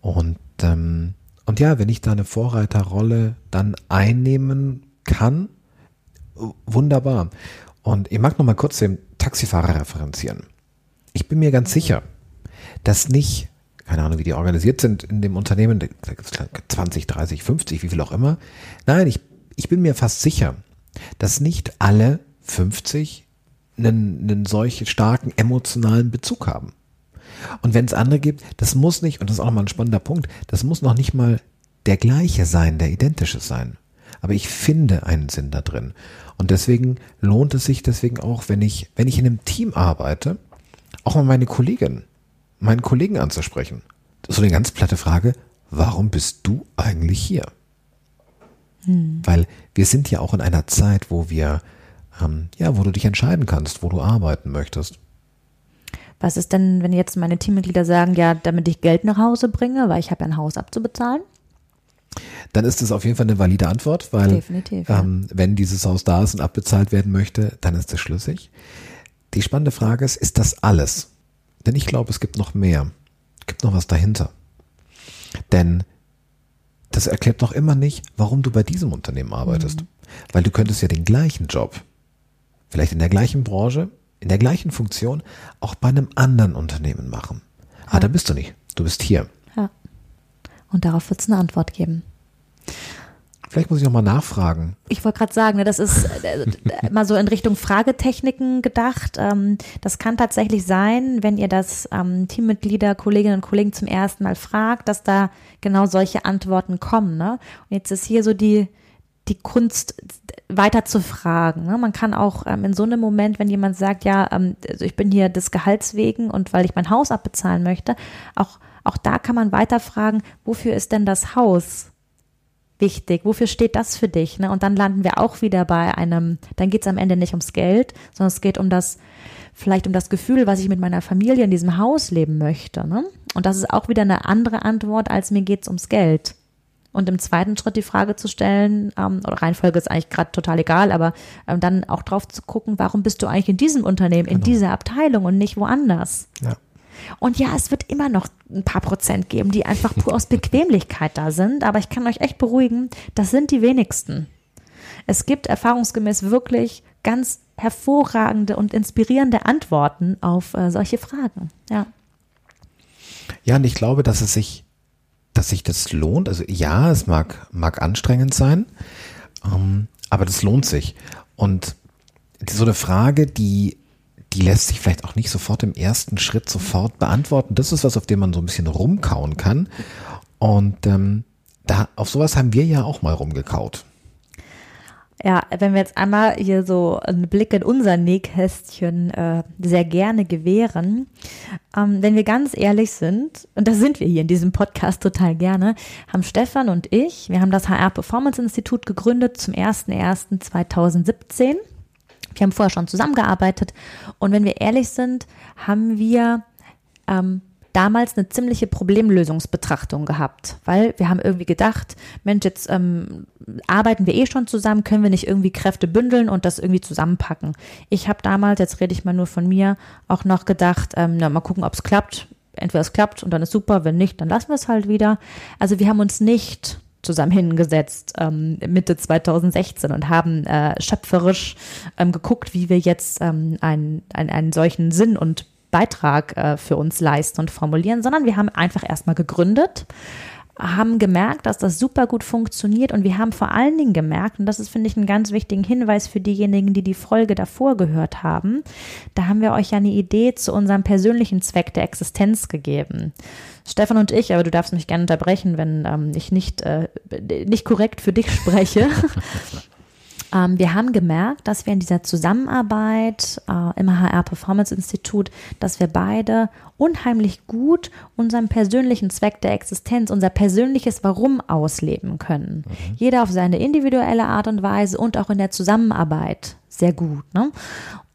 Und, ähm, und ja, wenn ich da eine Vorreiterrolle dann einnehmen kann, wunderbar. Und ich mag noch mal kurz den Taxifahrer referenzieren. Ich bin mir ganz sicher, dass nicht, keine Ahnung, wie die organisiert sind in dem Unternehmen, 20, 30, 50, wie viel auch immer. Nein, ich, ich bin mir fast sicher, dass nicht alle 50 einen, einen solch starken emotionalen Bezug haben. Und wenn es andere gibt, das muss nicht, und das ist auch nochmal ein spannender Punkt, das muss noch nicht mal der gleiche sein, der identische sein. Aber ich finde einen Sinn da drin. Und deswegen lohnt es sich deswegen auch, wenn ich, wenn ich in einem Team arbeite, auch mal meine Kollegin, meinen Kollegen anzusprechen. So eine ganz platte Frage, warum bist du eigentlich hier? Hm. Weil wir sind ja auch in einer Zeit, wo wir, ähm, ja, wo du dich entscheiden kannst, wo du arbeiten möchtest. Was ist denn, wenn jetzt meine Teammitglieder sagen, ja, damit ich Geld nach Hause bringe, weil ich habe ein Haus abzubezahlen? dann ist das auf jeden Fall eine valide Antwort, weil ähm, wenn dieses Haus da ist und abbezahlt werden möchte, dann ist das schlüssig. Die spannende Frage ist, ist das alles? Denn ich glaube, es gibt noch mehr. Es gibt noch was dahinter. Denn das erklärt noch immer nicht, warum du bei diesem Unternehmen arbeitest. Mhm. Weil du könntest ja den gleichen Job, vielleicht in der gleichen Branche, in der gleichen Funktion, auch bei einem anderen Unternehmen machen. Ah, ja. Ah, da bist du nicht. Du bist hier. Ja. Und darauf wird es eine Antwort geben. Vielleicht muss ich nochmal nachfragen. Ich wollte gerade sagen, ne, das ist äh, mal so in Richtung Fragetechniken gedacht. Ähm, das kann tatsächlich sein, wenn ihr das ähm, Teammitglieder, Kolleginnen und Kollegen zum ersten Mal fragt, dass da genau solche Antworten kommen. Ne? Und jetzt ist hier so die, die Kunst weiter zu fragen. Ne? Man kann auch ähm, in so einem Moment, wenn jemand sagt, ja, also ich bin hier des Gehalts wegen und weil ich mein Haus abbezahlen möchte, auch, auch da kann man weiter fragen, wofür ist denn das Haus? Wichtig? Wofür steht das für dich? Ne? Und dann landen wir auch wieder bei einem, dann geht es am Ende nicht ums Geld, sondern es geht um das, vielleicht um das Gefühl, was ich mit meiner Familie in diesem Haus leben möchte. Ne? Und das ist auch wieder eine andere Antwort, als mir geht es ums Geld. Und im zweiten Schritt die Frage zu stellen, ähm, oder Reihenfolge ist eigentlich gerade total egal, aber ähm, dann auch drauf zu gucken, warum bist du eigentlich in diesem Unternehmen, genau. in dieser Abteilung und nicht woanders? Ja. Und ja, es wird immer noch ein paar Prozent geben, die einfach pur aus Bequemlichkeit da sind. Aber ich kann euch echt beruhigen, das sind die wenigsten. Es gibt erfahrungsgemäß wirklich ganz hervorragende und inspirierende Antworten auf äh, solche Fragen. Ja. Ja, und ich glaube, dass es sich, dass sich das lohnt. Also ja, es mag, mag anstrengend sein, ähm, aber das lohnt sich. Und so eine Frage, die die lässt sich vielleicht auch nicht sofort im ersten Schritt sofort beantworten. Das ist was, auf dem man so ein bisschen rumkauen kann. Und ähm, da, auf sowas haben wir ja auch mal rumgekaut. Ja, wenn wir jetzt einmal hier so einen Blick in unser Nähkästchen äh, sehr gerne gewähren, ähm, wenn wir ganz ehrlich sind, und das sind wir hier in diesem Podcast total gerne, haben Stefan und ich, wir haben das HR Performance Institut gegründet zum 01.01.2017 wir haben vorher schon zusammengearbeitet und wenn wir ehrlich sind, haben wir ähm, damals eine ziemliche Problemlösungsbetrachtung gehabt, weil wir haben irgendwie gedacht, Mensch, jetzt ähm, arbeiten wir eh schon zusammen, können wir nicht irgendwie Kräfte bündeln und das irgendwie zusammenpacken. Ich habe damals, jetzt rede ich mal nur von mir, auch noch gedacht, ähm, na, mal gucken, ob es klappt. Entweder es klappt und dann ist super, wenn nicht, dann lassen wir es halt wieder. Also wir haben uns nicht zusammen hingesetzt ähm, Mitte 2016 und haben äh, schöpferisch ähm, geguckt, wie wir jetzt ähm, einen, einen, einen solchen Sinn und Beitrag äh, für uns leisten und formulieren, sondern wir haben einfach erstmal gegründet, haben gemerkt, dass das super gut funktioniert und wir haben vor allen Dingen gemerkt, und das ist, finde ich, einen ganz wichtigen Hinweis für diejenigen, die die Folge davor gehört haben, da haben wir euch ja eine Idee zu unserem persönlichen Zweck der Existenz gegeben. Stefan und ich, aber du darfst mich gerne unterbrechen, wenn ähm, ich nicht, äh, nicht korrekt für dich spreche. ähm, wir haben gemerkt, dass wir in dieser Zusammenarbeit äh, im HR Performance Institut, dass wir beide unheimlich gut unseren persönlichen Zweck der Existenz, unser persönliches Warum ausleben können. Mhm. Jeder auf seine individuelle Art und Weise und auch in der Zusammenarbeit sehr gut. Ne?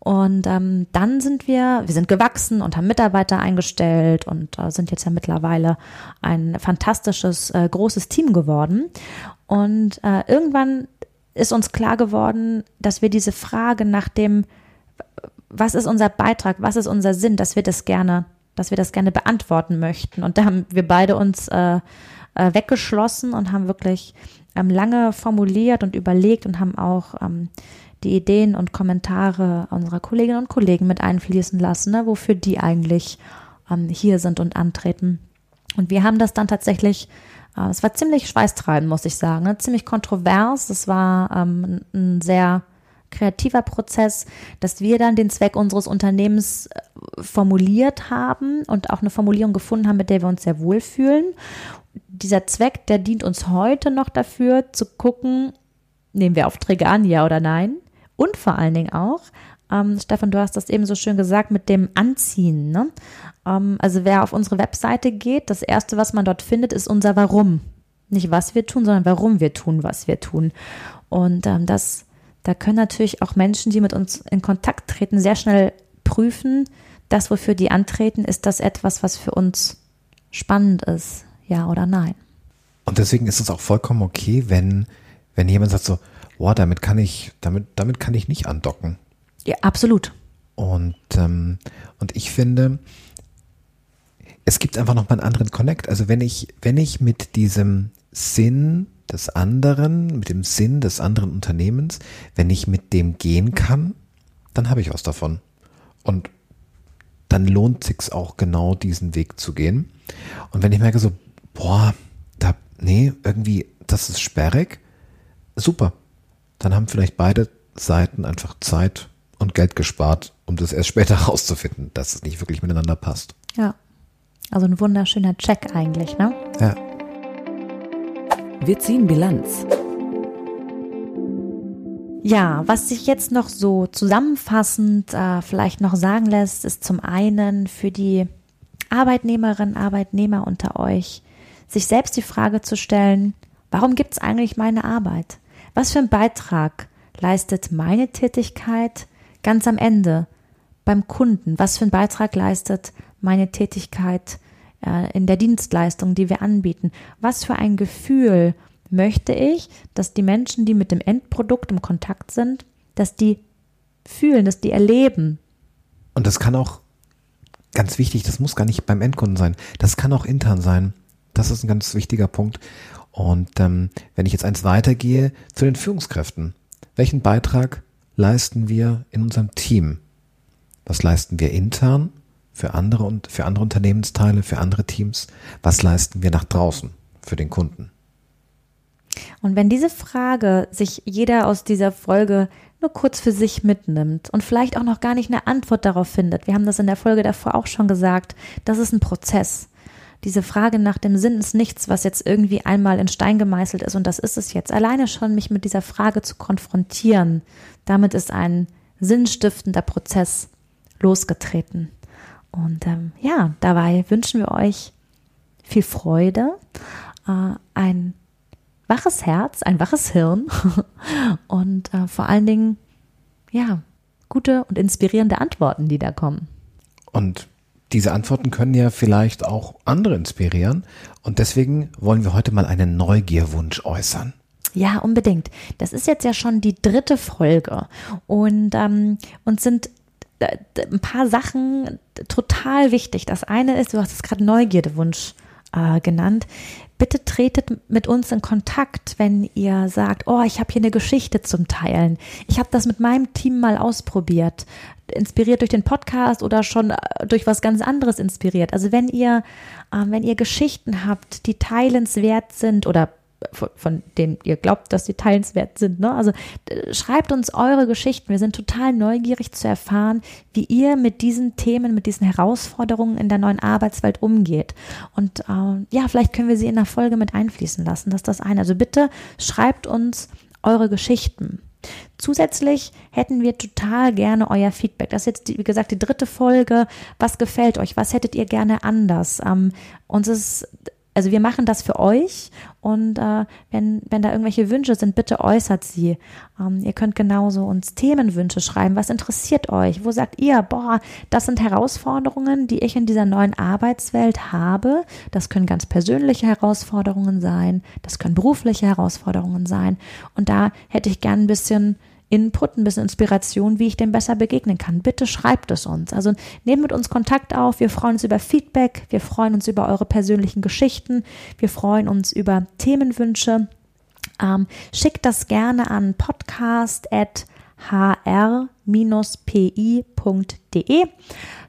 Und ähm, dann sind wir, wir sind gewachsen und haben Mitarbeiter eingestellt und äh, sind jetzt ja mittlerweile ein fantastisches, äh, großes Team geworden. Und äh, irgendwann ist uns klar geworden, dass wir diese Frage nach dem, was ist unser Beitrag, was ist unser Sinn, dass wir das gerne, dass wir das gerne beantworten möchten. Und da haben wir beide uns äh, äh, weggeschlossen und haben wirklich ähm, lange formuliert und überlegt und haben auch ähm, die Ideen und Kommentare unserer Kolleginnen und Kollegen mit einfließen lassen, ne, wofür die eigentlich ähm, hier sind und antreten. Und wir haben das dann tatsächlich, äh, es war ziemlich schweißtreibend, muss ich sagen, ne, ziemlich kontrovers. Es war ähm, ein sehr kreativer Prozess, dass wir dann den Zweck unseres Unternehmens äh, formuliert haben und auch eine Formulierung gefunden haben, mit der wir uns sehr wohlfühlen. Dieser Zweck, der dient uns heute noch dafür, zu gucken, nehmen wir Aufträge an, ja oder nein? Und vor allen Dingen auch, ähm, Stefan, du hast das eben so schön gesagt mit dem Anziehen. Ne? Ähm, also wer auf unsere Webseite geht, das Erste, was man dort findet, ist unser Warum. Nicht was wir tun, sondern warum wir tun, was wir tun. Und ähm, das, da können natürlich auch Menschen, die mit uns in Kontakt treten, sehr schnell prüfen, das, wofür die antreten, ist das etwas, was für uns spannend ist, ja oder nein. Und deswegen ist es auch vollkommen okay, wenn, wenn jemand sagt so, boah, damit kann ich, damit, damit kann ich nicht andocken. Ja, absolut. Und, ähm, und ich finde, es gibt einfach noch mal einen anderen Connect. Also wenn ich, wenn ich mit diesem Sinn des anderen, mit dem Sinn des anderen Unternehmens, wenn ich mit dem gehen kann, dann habe ich was davon. Und dann lohnt sich's auch genau diesen Weg zu gehen. Und wenn ich merke so, boah, da, nee, irgendwie, das ist sperrig, super, dann haben vielleicht beide Seiten einfach Zeit und Geld gespart, um das erst später herauszufinden, dass es nicht wirklich miteinander passt. Ja. Also ein wunderschöner Check eigentlich, ne? Ja. Wir ziehen Bilanz. Ja, was sich jetzt noch so zusammenfassend äh, vielleicht noch sagen lässt, ist zum einen für die Arbeitnehmerinnen, Arbeitnehmer unter euch, sich selbst die Frage zu stellen, warum gibt es eigentlich meine Arbeit? Was für einen Beitrag leistet meine Tätigkeit ganz am Ende beim Kunden? Was für einen Beitrag leistet meine Tätigkeit äh, in der Dienstleistung, die wir anbieten? Was für ein Gefühl möchte ich, dass die Menschen, die mit dem Endprodukt im Kontakt sind, dass die fühlen, dass die erleben? Und das kann auch ganz wichtig, das muss gar nicht beim Endkunden sein. Das kann auch intern sein. Das ist ein ganz wichtiger Punkt. Und ähm, wenn ich jetzt eins weitergehe zu den Führungskräften, welchen Beitrag leisten wir in unserem Team? Was leisten wir intern für andere und für andere Unternehmensteile, für andere Teams? Was leisten wir nach draußen für den Kunden? Und wenn diese Frage sich jeder aus dieser Folge nur kurz für sich mitnimmt und vielleicht auch noch gar nicht eine Antwort darauf findet, wir haben das in der Folge davor auch schon gesagt, das ist ein Prozess diese Frage nach dem Sinn ist nichts, was jetzt irgendwie einmal in Stein gemeißelt ist und das ist es jetzt. Alleine schon mich mit dieser Frage zu konfrontieren, damit ist ein sinnstiftender Prozess losgetreten. Und ähm, ja, dabei wünschen wir euch viel Freude, äh, ein waches Herz, ein waches Hirn und äh, vor allen Dingen, ja, gute und inspirierende Antworten, die da kommen. Und diese Antworten können ja vielleicht auch andere inspirieren. Und deswegen wollen wir heute mal einen Neugierwunsch äußern. Ja, unbedingt. Das ist jetzt ja schon die dritte Folge. Und ähm, uns sind äh, ein paar Sachen total wichtig. Das eine ist, du hast es gerade Neugierdewunsch äh, genannt. Bitte tretet mit uns in Kontakt, wenn ihr sagt, oh, ich habe hier eine Geschichte zum Teilen. Ich habe das mit meinem Team mal ausprobiert, inspiriert durch den Podcast oder schon äh, durch was ganz anderes inspiriert. Also wenn ihr, äh, wenn ihr Geschichten habt, die teilenswert sind oder von, von denen ihr glaubt, dass sie teilenswert sind. Ne? Also schreibt uns eure Geschichten. Wir sind total neugierig zu erfahren, wie ihr mit diesen Themen, mit diesen Herausforderungen in der neuen Arbeitswelt umgeht. Und äh, ja, vielleicht können wir sie in der Folge mit einfließen lassen. Das ist das eine. Also bitte schreibt uns eure Geschichten. Zusätzlich hätten wir total gerne euer Feedback. Das ist jetzt, wie gesagt, die dritte Folge. Was gefällt euch? Was hättet ihr gerne anders? Ähm, uns ist also wir machen das für euch und äh, wenn, wenn da irgendwelche Wünsche sind, bitte äußert sie. Ähm, ihr könnt genauso uns Themenwünsche schreiben. Was interessiert euch? Wo sagt ihr, boah, das sind Herausforderungen, die ich in dieser neuen Arbeitswelt habe. Das können ganz persönliche Herausforderungen sein, das können berufliche Herausforderungen sein. Und da hätte ich gern ein bisschen Input, ein bisschen Inspiration, wie ich dem besser begegnen kann. Bitte schreibt es uns. Also nehmt mit uns Kontakt auf. Wir freuen uns über Feedback. Wir freuen uns über eure persönlichen Geschichten. Wir freuen uns über Themenwünsche. Ähm, schickt das gerne an podcast.hr-pi.de.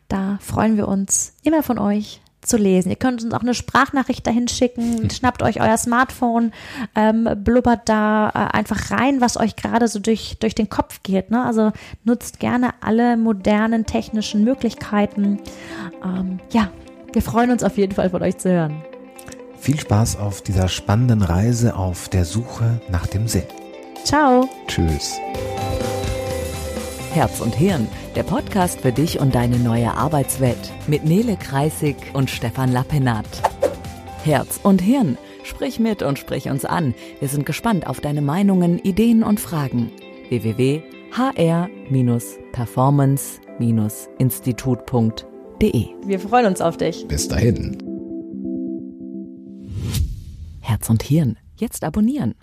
Da freuen wir uns immer von euch zu lesen. Ihr könnt uns auch eine Sprachnachricht dahin schicken. Hm. Schnappt euch euer Smartphone, ähm, blubbert da äh, einfach rein, was euch gerade so durch, durch den Kopf geht. Ne? Also nutzt gerne alle modernen technischen Möglichkeiten. Ähm, ja, wir freuen uns auf jeden Fall von euch zu hören. Viel Spaß auf dieser spannenden Reise auf der Suche nach dem Sinn. Ciao. Tschüss. Herz und Hirn, der Podcast für dich und deine neue Arbeitswelt mit Nele Kreisig und Stefan Lappenat. Herz und Hirn, sprich mit und sprich uns an. Wir sind gespannt auf deine Meinungen, Ideen und Fragen. www.hr-performance-institut.de Wir freuen uns auf dich. Bis dahin. Herz und Hirn, jetzt abonnieren.